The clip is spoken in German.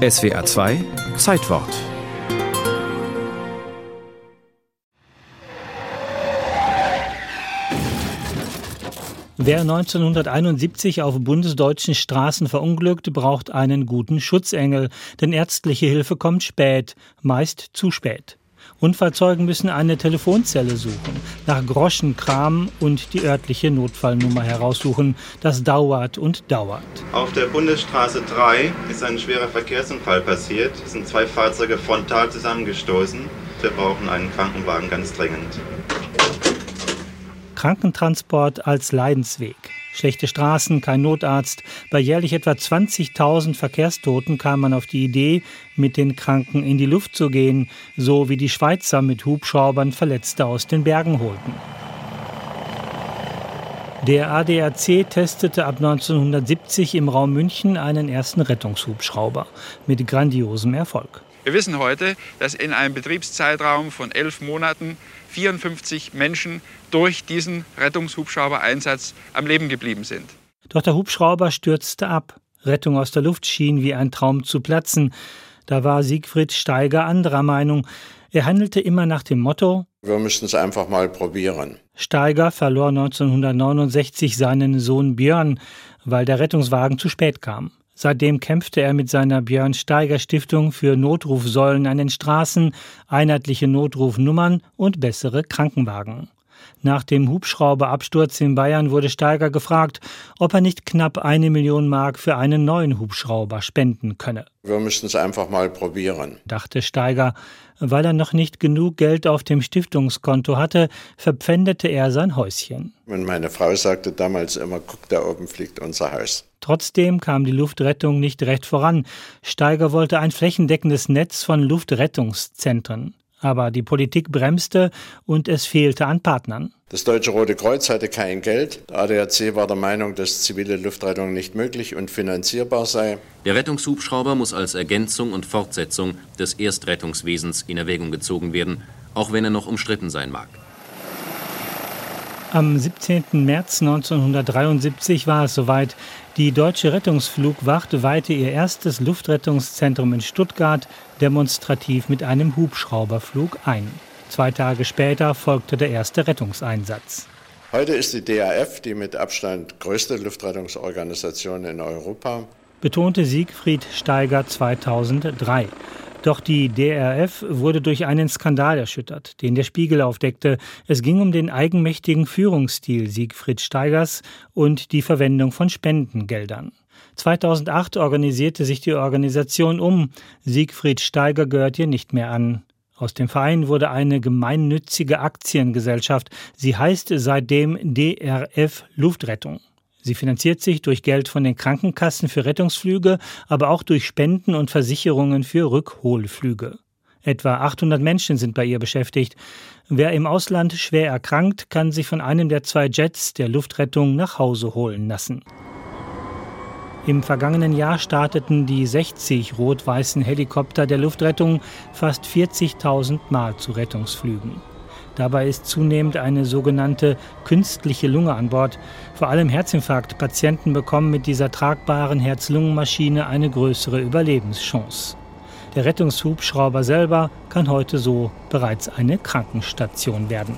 SWA 2 Zeitwort Wer 1971 auf bundesdeutschen Straßen verunglückt, braucht einen guten Schutzengel, denn ärztliche Hilfe kommt spät, meist zu spät. Unfallzeugen müssen eine Telefonzelle suchen, nach Groschen kramen und die örtliche Notfallnummer heraussuchen. Das dauert und dauert. Auf der Bundesstraße 3 ist ein schwerer Verkehrsunfall passiert. Es sind zwei Fahrzeuge frontal zusammengestoßen. Wir brauchen einen Krankenwagen ganz dringend. Krankentransport als Leidensweg. Schlechte Straßen, kein Notarzt. Bei jährlich etwa 20.000 Verkehrstoten kam man auf die Idee, mit den Kranken in die Luft zu gehen, so wie die Schweizer mit Hubschraubern Verletzte aus den Bergen holten. Der ADAC testete ab 1970 im Raum München einen ersten Rettungshubschrauber mit grandiosem Erfolg. Wir wissen heute, dass in einem Betriebszeitraum von elf Monaten 54 Menschen durch diesen Rettungshubschrauber-Einsatz am Leben geblieben sind. Doch der Hubschrauber stürzte ab. Rettung aus der Luft schien wie ein Traum zu platzen. Da war Siegfried Steiger anderer Meinung. Er handelte immer nach dem Motto Wir müssen es einfach mal probieren. Steiger verlor 1969 seinen Sohn Björn, weil der Rettungswagen zu spät kam. Seitdem kämpfte er mit seiner Björn Steiger Stiftung für Notrufsäulen an den Straßen, einheitliche Notrufnummern und bessere Krankenwagen. Nach dem Hubschrauberabsturz in Bayern wurde Steiger gefragt, ob er nicht knapp eine Million Mark für einen neuen Hubschrauber spenden könne. Wir müssen es einfach mal probieren, dachte Steiger. Weil er noch nicht genug Geld auf dem Stiftungskonto hatte, verpfändete er sein Häuschen. Und meine Frau sagte damals immer, guck, da oben fliegt unser Haus. Trotzdem kam die Luftrettung nicht recht voran. Steiger wollte ein flächendeckendes Netz von Luftrettungszentren. Aber die Politik bremste und es fehlte an Partnern. Das Deutsche Rote Kreuz hatte kein Geld. Der ADAC war der Meinung, dass zivile Luftrettung nicht möglich und finanzierbar sei. Der Rettungshubschrauber muss als Ergänzung und Fortsetzung des Erstrettungswesens in Erwägung gezogen werden, auch wenn er noch umstritten sein mag. Am 17. März 1973 war es soweit. Die deutsche Rettungsflugwacht weihte ihr erstes Luftrettungszentrum in Stuttgart demonstrativ mit einem Hubschrauberflug ein. Zwei Tage später folgte der erste Rettungseinsatz. Heute ist die DAF die mit Abstand größte Luftrettungsorganisation in Europa, betonte Siegfried Steiger 2003. Doch die DRF wurde durch einen Skandal erschüttert, den der Spiegel aufdeckte. Es ging um den eigenmächtigen Führungsstil Siegfried Steigers und die Verwendung von Spendengeldern. 2008 organisierte sich die Organisation um. Siegfried Steiger gehört ihr nicht mehr an. Aus dem Verein wurde eine gemeinnützige Aktiengesellschaft. Sie heißt seitdem DRF Luftrettung. Sie finanziert sich durch Geld von den Krankenkassen für Rettungsflüge, aber auch durch Spenden und Versicherungen für Rückholflüge. Etwa 800 Menschen sind bei ihr beschäftigt. Wer im Ausland schwer erkrankt, kann sich von einem der zwei Jets der Luftrettung nach Hause holen lassen. Im vergangenen Jahr starteten die 60 rot-weißen Helikopter der Luftrettung fast 40.000 Mal zu Rettungsflügen. Dabei ist zunehmend eine sogenannte künstliche Lunge an Bord. Vor allem Herzinfarktpatienten bekommen mit dieser tragbaren Herz-Lungen-Maschine eine größere Überlebenschance. Der Rettungshubschrauber selber kann heute so bereits eine Krankenstation werden.